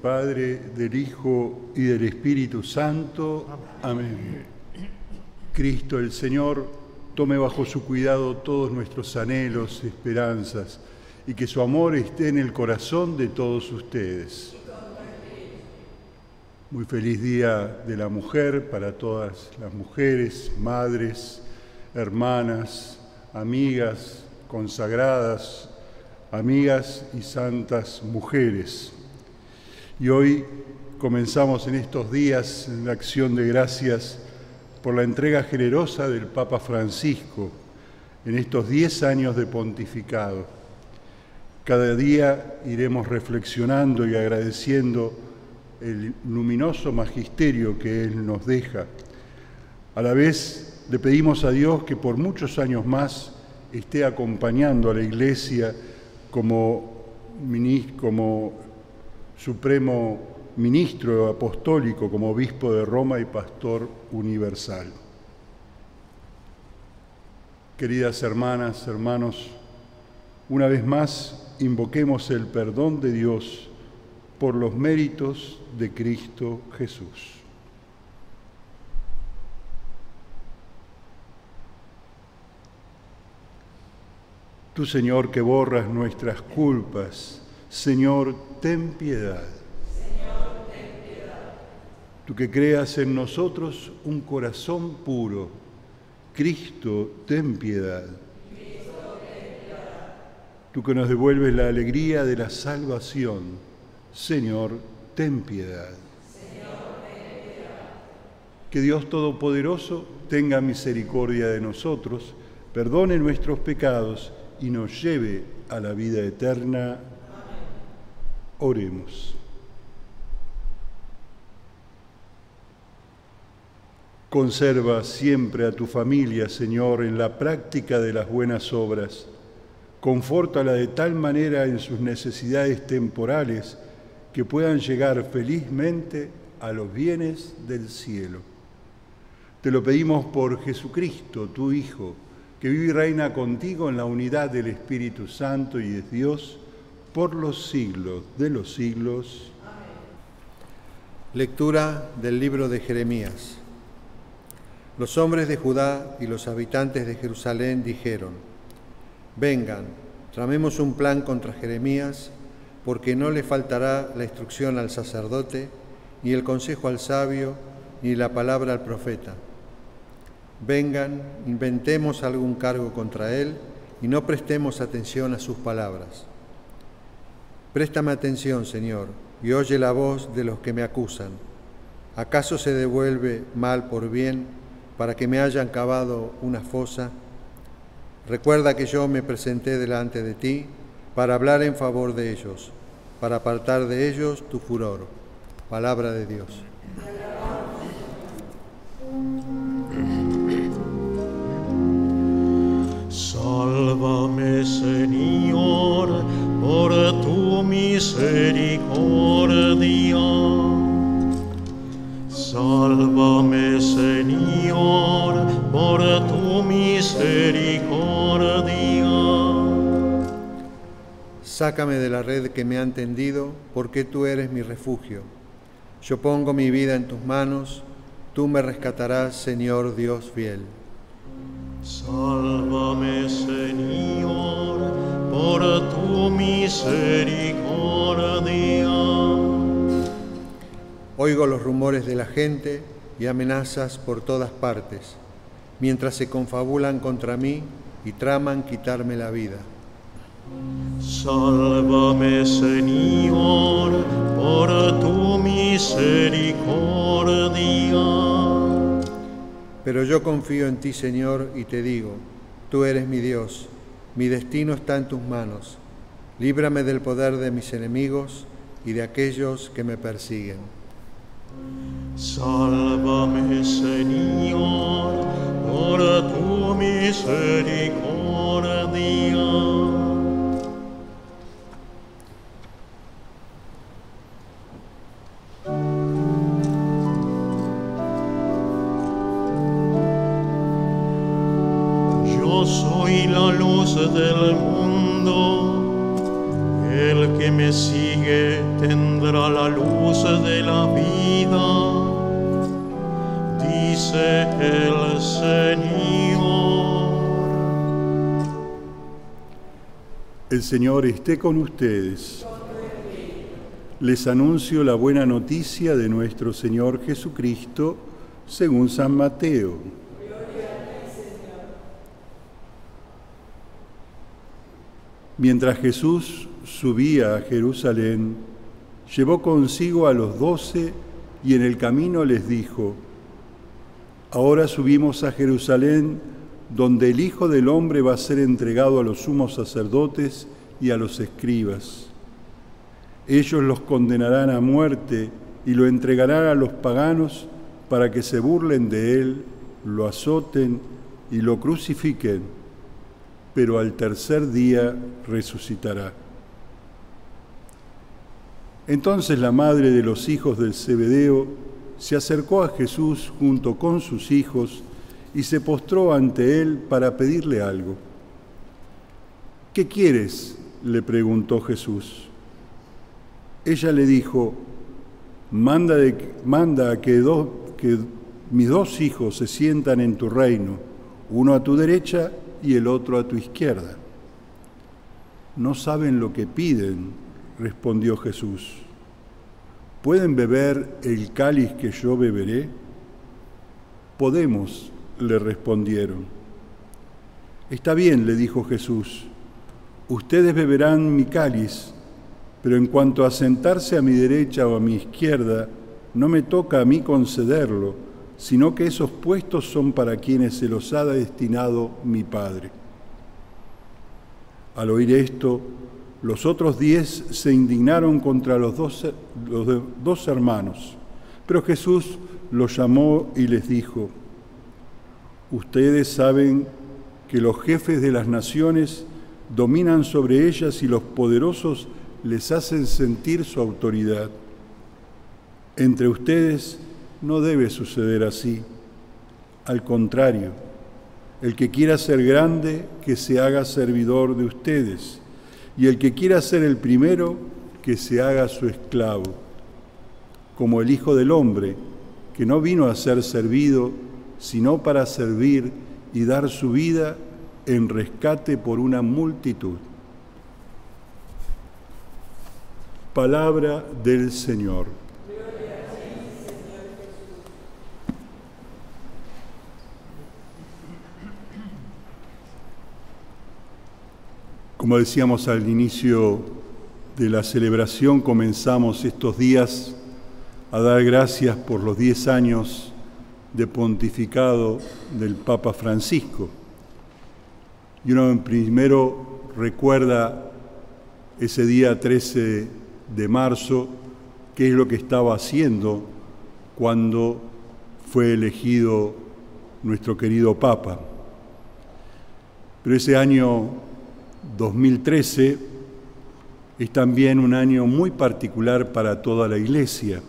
Padre, del Hijo y del Espíritu Santo. Amén. Cristo el Señor tome bajo su cuidado todos nuestros anhelos, esperanzas, y que su amor esté en el corazón de todos ustedes. Muy feliz Día de la Mujer para todas las mujeres, madres, hermanas, amigas, consagradas, amigas y santas mujeres. Y hoy comenzamos en estos días la acción de gracias por la entrega generosa del Papa Francisco en estos diez años de pontificado. Cada día iremos reflexionando y agradeciendo el luminoso magisterio que Él nos deja. A la vez le pedimos a Dios que por muchos años más esté acompañando a la Iglesia como, como supremo ministro apostólico, como obispo de Roma y pastor universal. Queridas hermanas, hermanos, una vez más invoquemos el perdón de Dios por los méritos de Cristo Jesús. Tú, Señor, que borras nuestras culpas, Señor, ten piedad. Señor, ten piedad. Tú que creas en nosotros un corazón puro, Cristo, ten piedad. Cristo, ten piedad. Tú que nos devuelves la alegría de la salvación, Señor, ten piedad. Señor, ten piedad. Que Dios Todopoderoso tenga misericordia de nosotros, perdone nuestros pecados y nos lleve a la vida eterna. Oremos. Conserva siempre a tu familia, Señor, en la práctica de las buenas obras. Confórtala de tal manera en sus necesidades temporales que puedan llegar felizmente a los bienes del cielo. Te lo pedimos por Jesucristo, tu Hijo, que vive y reina contigo en la unidad del Espíritu Santo y es Dios por los siglos de los siglos. Lectura del libro de Jeremías. Los hombres de Judá y los habitantes de Jerusalén dijeron, vengan, tramemos un plan contra Jeremías, porque no le faltará la instrucción al sacerdote, ni el consejo al sabio, ni la palabra al profeta. Vengan, inventemos algún cargo contra él y no prestemos atención a sus palabras. Préstame atención, Señor, y oye la voz de los que me acusan. ¿Acaso se devuelve mal por bien para que me hayan cavado una fosa? Recuerda que yo me presenté delante de ti para hablar en favor de ellos, para apartar de ellos tu furor. Palabra de Dios. Sálvame, Señor, por tu misericordia. Sálvame, Señor, por tu misericordia. Sácame de la red que me han tendido, porque tú eres mi refugio. Yo pongo mi vida en tus manos, tú me rescatarás, Señor Dios fiel. Sálvame, Señor, por tu misericordia. Oigo los rumores de la gente y amenazas por todas partes, mientras se confabulan contra mí y traman quitarme la vida. Sálvame, Señor, por tu misericordia. Pero yo confío en ti, Señor, y te digo, tú eres mi Dios, mi destino está en tus manos. Líbrame del poder de mis enemigos y de aquellos que me persiguen. Sálvame, Señor, por tu misericordia. El Señor esté con ustedes. Les anuncio la buena noticia de nuestro Señor Jesucristo según San Mateo. Mientras Jesús subía a Jerusalén, llevó consigo a los doce y en el camino les dijo, Ahora subimos a Jerusalén, donde el Hijo del Hombre va a ser entregado a los sumos sacerdotes y a los escribas. Ellos los condenarán a muerte y lo entregarán a los paganos para que se burlen de él, lo azoten y lo crucifiquen, pero al tercer día resucitará. Entonces la madre de los hijos del Zebedeo se acercó a Jesús junto con sus hijos y se postró ante él para pedirle algo. ¿Qué quieres? le preguntó Jesús. Ella le dijo, manda, manda a que, que mis dos hijos se sientan en tu reino, uno a tu derecha y el otro a tu izquierda. No saben lo que piden, respondió Jesús. ¿Pueden beber el cáliz que yo beberé? Podemos, le respondieron. Está bien, le dijo Jesús, ustedes beberán mi cáliz, pero en cuanto a sentarse a mi derecha o a mi izquierda, no me toca a mí concederlo, sino que esos puestos son para quienes se los ha destinado mi Padre. Al oír esto, los otros diez se indignaron contra los dos, los dos hermanos, pero Jesús los llamó y les dijo, ustedes saben que los jefes de las naciones dominan sobre ellas y los poderosos les hacen sentir su autoridad. Entre ustedes no debe suceder así. Al contrario, el que quiera ser grande, que se haga servidor de ustedes, y el que quiera ser el primero, que se haga su esclavo, como el Hijo del Hombre, que no vino a ser servido, sino para servir y dar su vida en rescate por una multitud. Palabra del Señor. Como decíamos al inicio de la celebración, comenzamos estos días a dar gracias por los diez años de pontificado del Papa Francisco. Y uno primero recuerda ese día 13 de marzo, qué es lo que estaba haciendo cuando fue elegido nuestro querido Papa. Pero ese año 2013 es también un año muy particular para toda la Iglesia.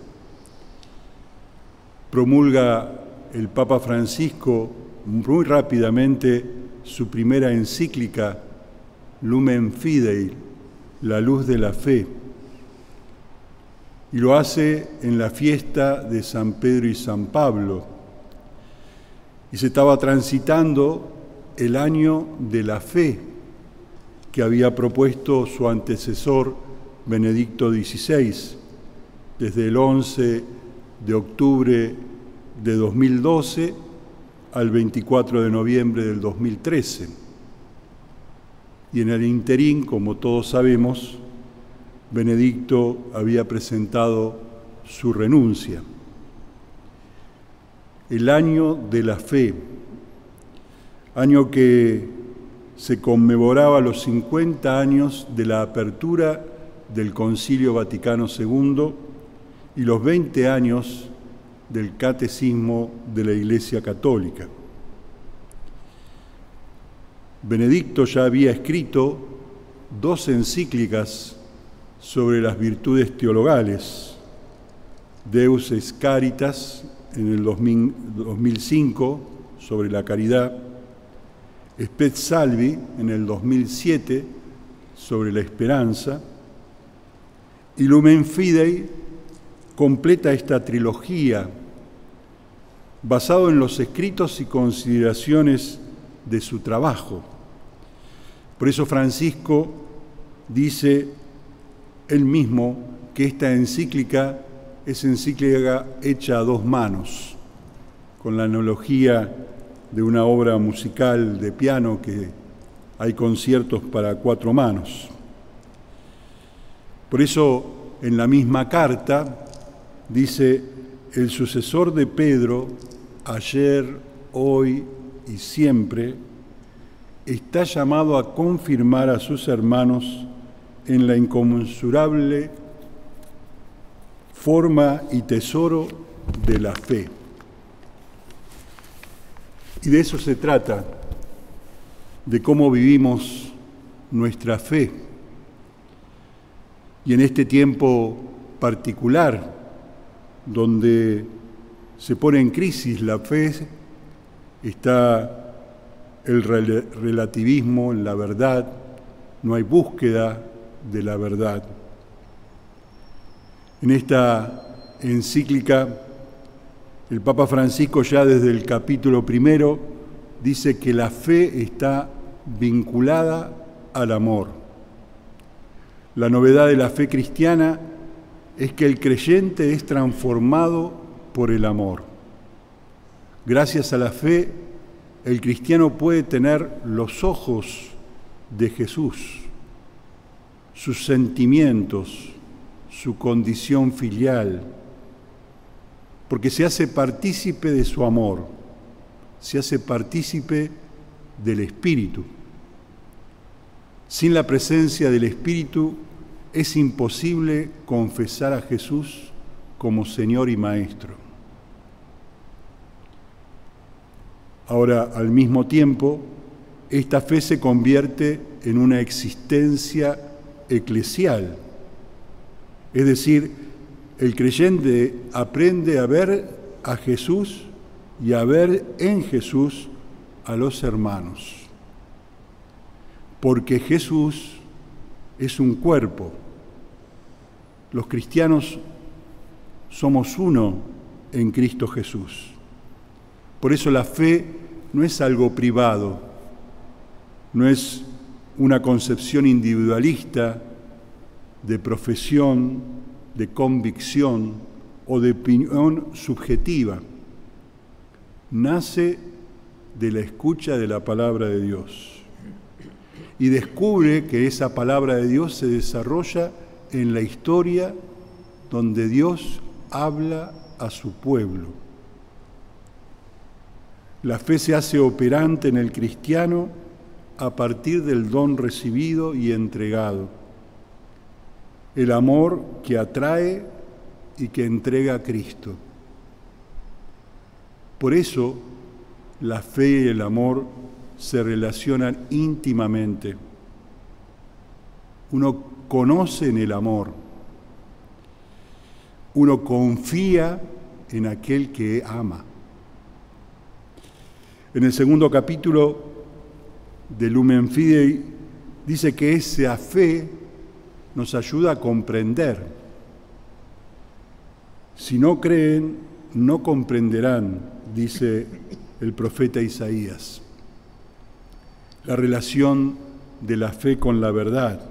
Promulga el Papa Francisco muy rápidamente su primera encíclica, Lumen Fidei, la luz de la fe, y lo hace en la fiesta de San Pedro y San Pablo. Y se estaba transitando el año de la fe que había propuesto su antecesor Benedicto XVI desde el 11 de octubre de 2012 al 24 de noviembre del 2013. Y en el interín, como todos sabemos, Benedicto había presentado su renuncia. El año de la fe, año que se conmemoraba los 50 años de la apertura del Concilio Vaticano II y los 20 años del Catecismo de la Iglesia Católica. Benedicto ya había escrito dos encíclicas sobre las virtudes teologales, Deus es Caritas en el 2005 sobre la caridad, Spet Salvi en el 2007 sobre la esperanza, y Lumen Fidei completa esta trilogía basado en los escritos y consideraciones de su trabajo. Por eso Francisco dice él mismo que esta encíclica es encíclica hecha a dos manos, con la analogía de una obra musical de piano que hay conciertos para cuatro manos. Por eso en la misma carta dice, el sucesor de Pedro, ayer, hoy y siempre, está llamado a confirmar a sus hermanos en la inconmensurable forma y tesoro de la fe. Y de eso se trata, de cómo vivimos nuestra fe. Y en este tiempo particular, donde se pone en crisis la fe, está el relativismo en la verdad, no hay búsqueda de la verdad. En esta encíclica, el Papa Francisco ya desde el capítulo primero dice que la fe está vinculada al amor. La novedad de la fe cristiana es que el creyente es transformado por el amor. Gracias a la fe, el cristiano puede tener los ojos de Jesús sus sentimientos, su condición filial, porque se hace partícipe de su amor, se hace partícipe del Espíritu. Sin la presencia del Espíritu es imposible confesar a Jesús como Señor y Maestro. Ahora, al mismo tiempo, esta fe se convierte en una existencia eclesial. Es decir, el creyente aprende a ver a Jesús y a ver en Jesús a los hermanos. Porque Jesús es un cuerpo. Los cristianos somos uno en Cristo Jesús. Por eso la fe no es algo privado, no es una concepción individualista de profesión, de convicción o de opinión subjetiva. Nace de la escucha de la palabra de Dios y descubre que esa palabra de Dios se desarrolla en la historia donde Dios habla a su pueblo. La fe se hace operante en el cristiano a partir del don recibido y entregado. El amor que atrae y que entrega a Cristo. Por eso la fe y el amor se relacionan íntimamente. Uno conoce en el amor. Uno confía en aquel que ama. En el segundo capítulo de Lumen Fidei dice que esa fe nos ayuda a comprender. Si no creen, no comprenderán, dice el profeta Isaías. La relación de la fe con la verdad,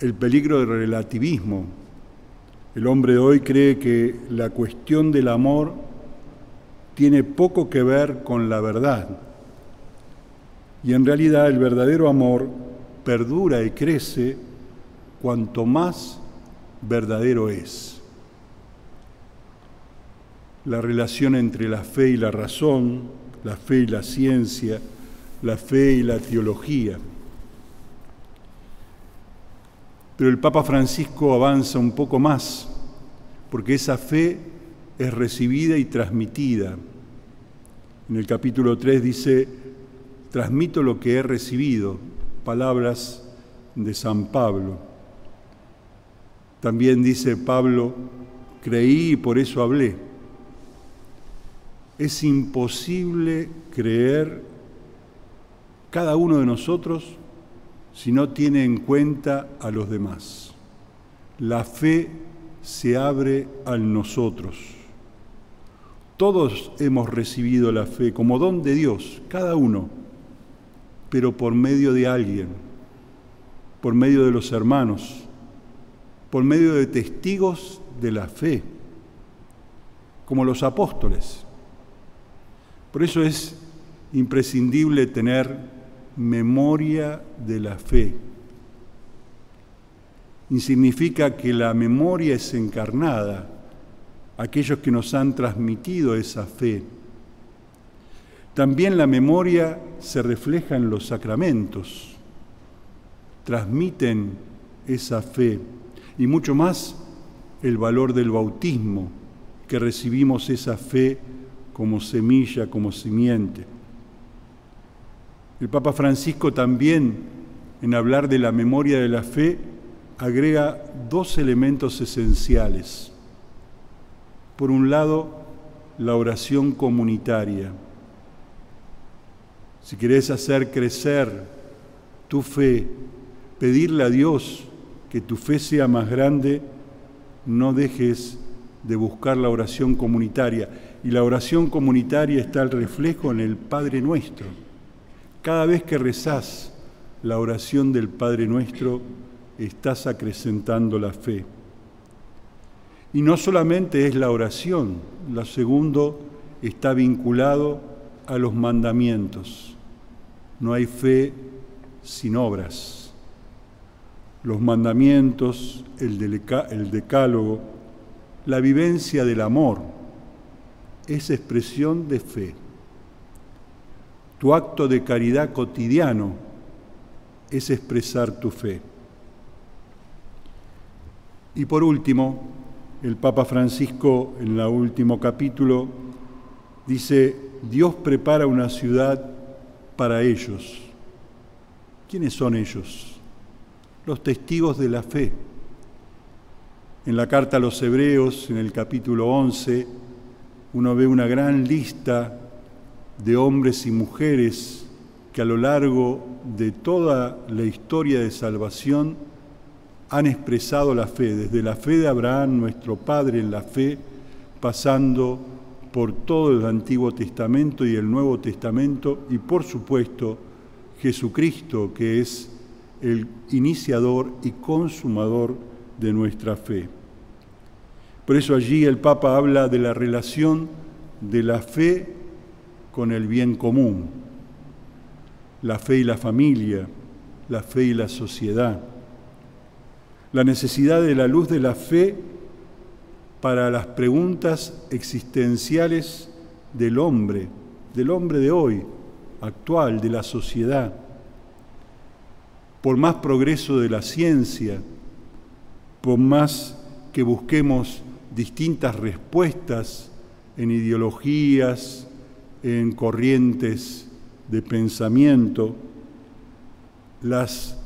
el peligro del relativismo. El hombre de hoy cree que la cuestión del amor tiene poco que ver con la verdad y en realidad el verdadero amor perdura y crece cuanto más verdadero es. La relación entre la fe y la razón, la fe y la ciencia, la fe y la teología. Pero el Papa Francisco avanza un poco más, porque esa fe es recibida y transmitida. En el capítulo 3 dice, transmito lo que he recibido, palabras de San Pablo. También dice Pablo, creí y por eso hablé. Es imposible creer cada uno de nosotros si no tiene en cuenta a los demás. La fe se abre a nosotros. Todos hemos recibido la fe como don de Dios, cada uno, pero por medio de alguien, por medio de los hermanos, por medio de testigos de la fe, como los apóstoles. Por eso es imprescindible tener memoria de la fe. Y significa que la memoria es encarnada, aquellos que nos han transmitido esa fe. También la memoria se refleja en los sacramentos, transmiten esa fe y mucho más el valor del bautismo, que recibimos esa fe como semilla, como simiente. El Papa Francisco también, en hablar de la memoria de la fe, agrega dos elementos esenciales. Por un lado, la oración comunitaria. Si querés hacer crecer tu fe, pedirle a Dios que tu fe sea más grande, no dejes de buscar la oración comunitaria. Y la oración comunitaria está al reflejo en el Padre Nuestro cada vez que rezás la oración del Padre Nuestro, estás acrecentando la fe. Y no solamente es la oración, lo segundo está vinculado a los mandamientos. No hay fe sin obras. Los mandamientos, el, el decálogo, la vivencia del amor, es expresión de fe. Tu acto de caridad cotidiano es expresar tu fe. Y por último, el Papa Francisco en el último capítulo dice, Dios prepara una ciudad para ellos. ¿Quiénes son ellos? Los testigos de la fe. En la carta a los Hebreos, en el capítulo 11, uno ve una gran lista de hombres y mujeres que a lo largo de toda la historia de salvación han expresado la fe, desde la fe de Abraham, nuestro Padre en la fe, pasando por todo el Antiguo Testamento y el Nuevo Testamento, y por supuesto Jesucristo, que es el iniciador y consumador de nuestra fe. Por eso allí el Papa habla de la relación de la fe con el bien común, la fe y la familia, la fe y la sociedad, la necesidad de la luz de la fe para las preguntas existenciales del hombre, del hombre de hoy, actual, de la sociedad. Por más progreso de la ciencia, por más que busquemos distintas respuestas en ideologías, en corrientes de pensamiento, las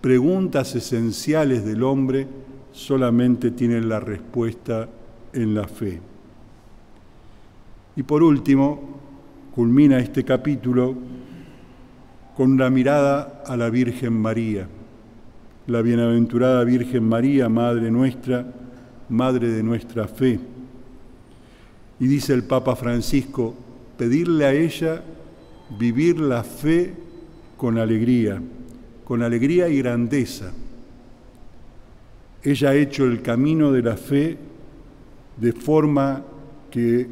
preguntas esenciales del hombre solamente tienen la respuesta en la fe. Y por último, culmina este capítulo con una mirada a la Virgen María, la bienaventurada Virgen María, Madre nuestra, Madre de nuestra fe. Y dice el Papa Francisco, pedirle a ella vivir la fe con alegría, con alegría y grandeza. Ella ha hecho el camino de la fe de forma que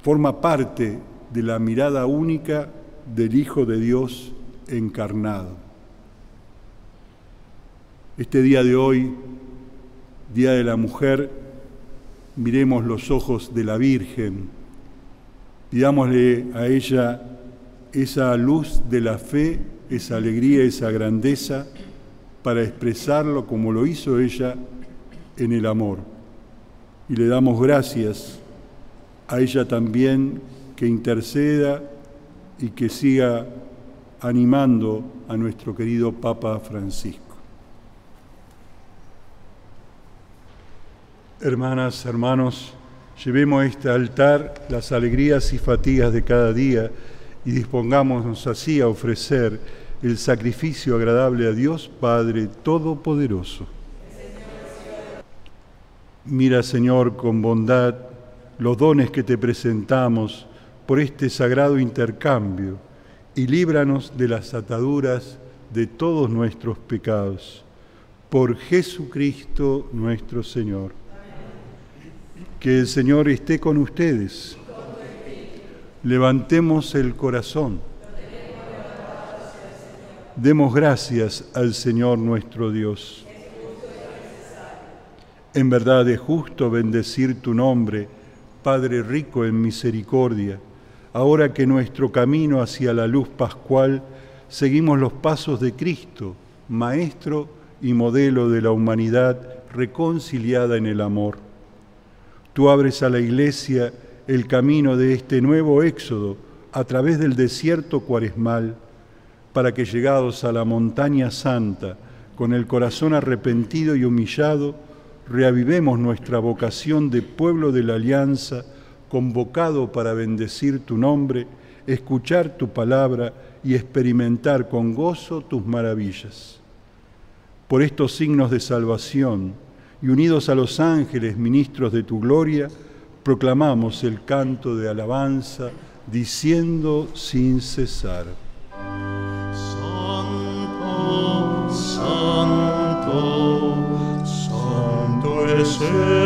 forma parte de la mirada única del Hijo de Dios encarnado. Este día de hoy, Día de la Mujer, miremos los ojos de la Virgen Pidámosle a ella esa luz de la fe, esa alegría, esa grandeza, para expresarlo como lo hizo ella en el amor. Y le damos gracias a ella también que interceda y que siga animando a nuestro querido Papa Francisco. Hermanas, hermanos, llevemos a este altar las alegrías y fatigas de cada día y dispongámonos así a ofrecer el sacrificio agradable a Dios Padre Todopoderoso. Mira, Señor, con bondad los dones que te presentamos por este sagrado intercambio y líbranos de las ataduras de todos nuestros pecados. Por Jesucristo nuestro Señor. Que el Señor esté con ustedes. Levantemos el corazón. Demos gracias al Señor nuestro Dios. En verdad es justo bendecir tu nombre, Padre rico en misericordia, ahora que nuestro camino hacia la luz pascual seguimos los pasos de Cristo, Maestro y modelo de la humanidad reconciliada en el amor. Tú abres a la Iglesia el camino de este nuevo éxodo a través del desierto cuaresmal, para que llegados a la montaña santa, con el corazón arrepentido y humillado, reavivemos nuestra vocación de pueblo de la alianza, convocado para bendecir tu nombre, escuchar tu palabra y experimentar con gozo tus maravillas. Por estos signos de salvación, y unidos a los ángeles ministros de tu gloria, proclamamos el canto de alabanza, diciendo sin cesar. Santo, santo, santo es el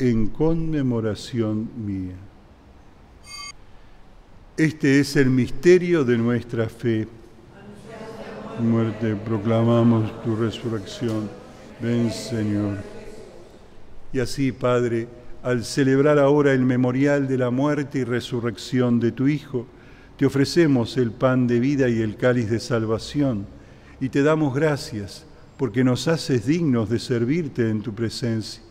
en conmemoración mía. Este es el misterio de nuestra fe. Muerte, proclamamos tu resurrección. Ven, Señor. Y así, Padre, al celebrar ahora el memorial de la muerte y resurrección de tu Hijo, te ofrecemos el pan de vida y el cáliz de salvación, y te damos gracias porque nos haces dignos de servirte en tu presencia.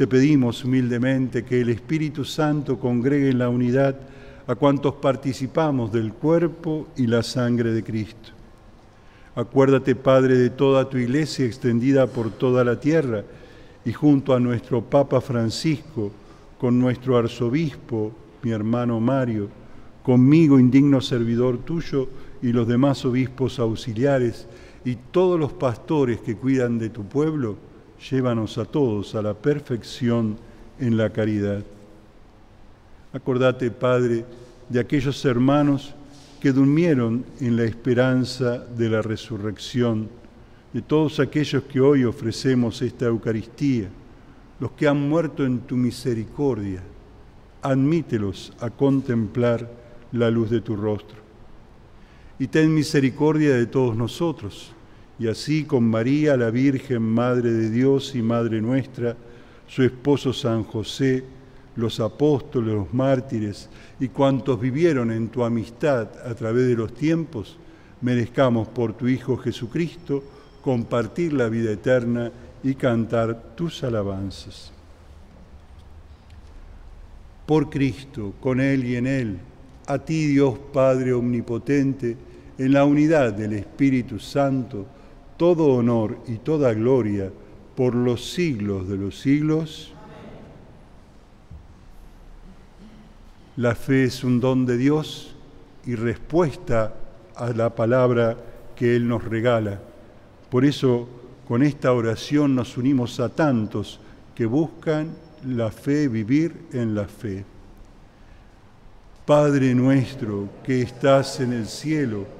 Te pedimos humildemente que el Espíritu Santo congregue en la unidad a cuantos participamos del cuerpo y la sangre de Cristo. Acuérdate, Padre, de toda tu iglesia extendida por toda la tierra y junto a nuestro Papa Francisco, con nuestro arzobispo, mi hermano Mario, conmigo, indigno servidor tuyo, y los demás obispos auxiliares y todos los pastores que cuidan de tu pueblo, llévanos a todos a la perfección en la caridad. Acordate, Padre, de aquellos hermanos que durmieron en la esperanza de la resurrección, de todos aquellos que hoy ofrecemos esta Eucaristía, los que han muerto en tu misericordia, admítelos a contemplar la luz de tu rostro. Y ten misericordia de todos nosotros, y así con María, la Virgen, Madre de Dios y Madre nuestra, su esposo San José, los apóstoles, los mártires y cuantos vivieron en tu amistad a través de los tiempos, merezcamos por tu Hijo Jesucristo compartir la vida eterna y cantar tus alabanzas. Por Cristo, con Él y en Él, a ti Dios Padre Omnipotente, en la unidad del Espíritu Santo, todo honor y toda gloria por los siglos de los siglos. La fe es un don de Dios y respuesta a la palabra que Él nos regala. Por eso, con esta oración nos unimos a tantos que buscan la fe, vivir en la fe. Padre nuestro que estás en el cielo,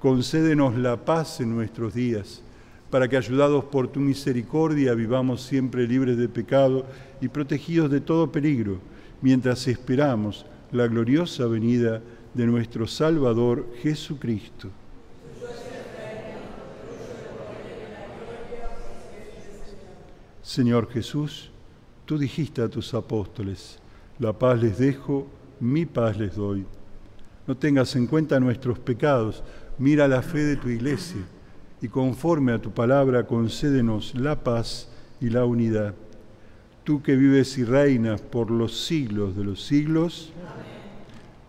Concédenos la paz en nuestros días, para que, ayudados por tu misericordia, vivamos siempre libres de pecado y protegidos de todo peligro, mientras esperamos la gloriosa venida de nuestro Salvador Jesucristo. Señor Jesús, tú dijiste a tus apóstoles, la paz les dejo, mi paz les doy. No tengas en cuenta nuestros pecados, mira la fe de tu iglesia y conforme a tu palabra concédenos la paz y la unidad. Tú que vives y reinas por los siglos de los siglos,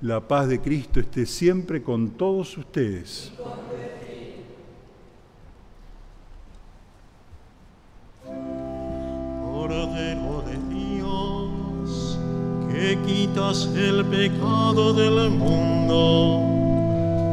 la paz de Cristo esté siempre con todos ustedes. Cordero de Dios, que quitas el pecado del mundo,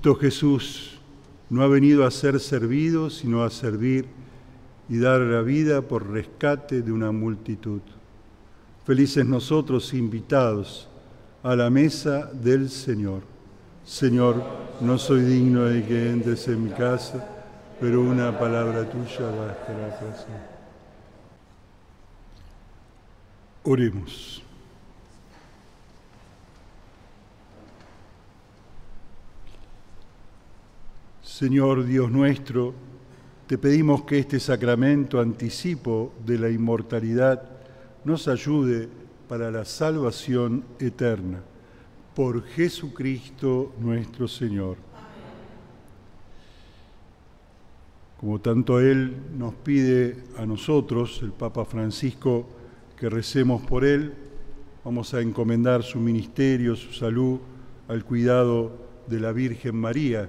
Cristo Jesús no ha venido a ser servido, sino a servir y dar la vida por rescate de una multitud. Felices nosotros invitados a la mesa del Señor. Señor, no soy digno de que entres en mi casa, pero una palabra tuya bastará para. Oremos. Señor Dios nuestro, te pedimos que este sacramento anticipo de la inmortalidad nos ayude para la salvación eterna. Por Jesucristo nuestro Señor. Como tanto Él nos pide a nosotros, el Papa Francisco, que recemos por Él, vamos a encomendar su ministerio, su salud, al cuidado de la Virgen María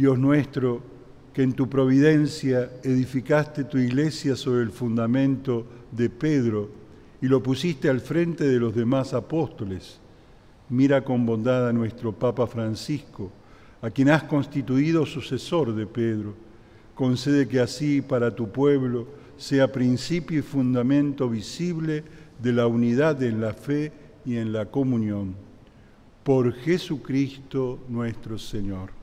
Dios nuestro, que en tu providencia edificaste tu iglesia sobre el fundamento de Pedro y lo pusiste al frente de los demás apóstoles. Mira con bondad a nuestro Papa Francisco, a quien has constituido sucesor de Pedro. Concede que así para tu pueblo sea principio y fundamento visible de la unidad en la fe y en la comunión. Por Jesucristo nuestro Señor.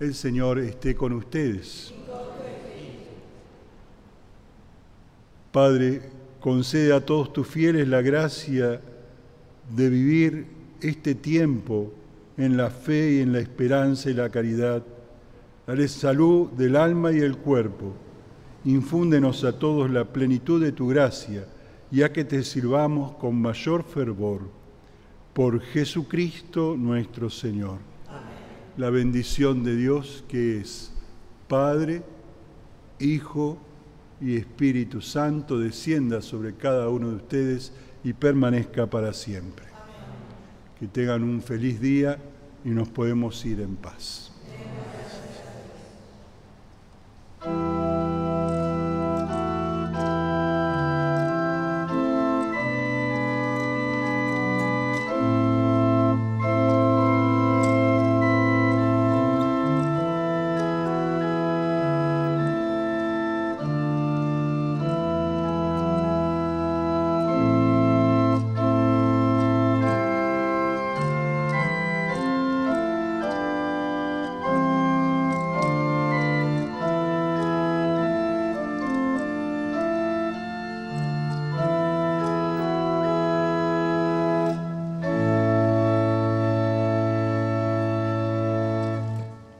El Señor esté con ustedes. Padre, concede a todos tus fieles la gracia de vivir este tiempo en la fe y en la esperanza y la caridad. Dale salud del alma y el cuerpo. Infúndenos a todos la plenitud de tu gracia, ya que te sirvamos con mayor fervor. Por Jesucristo nuestro Señor. La bendición de Dios que es Padre, Hijo y Espíritu Santo descienda sobre cada uno de ustedes y permanezca para siempre. Que tengan un feliz día y nos podemos ir en paz.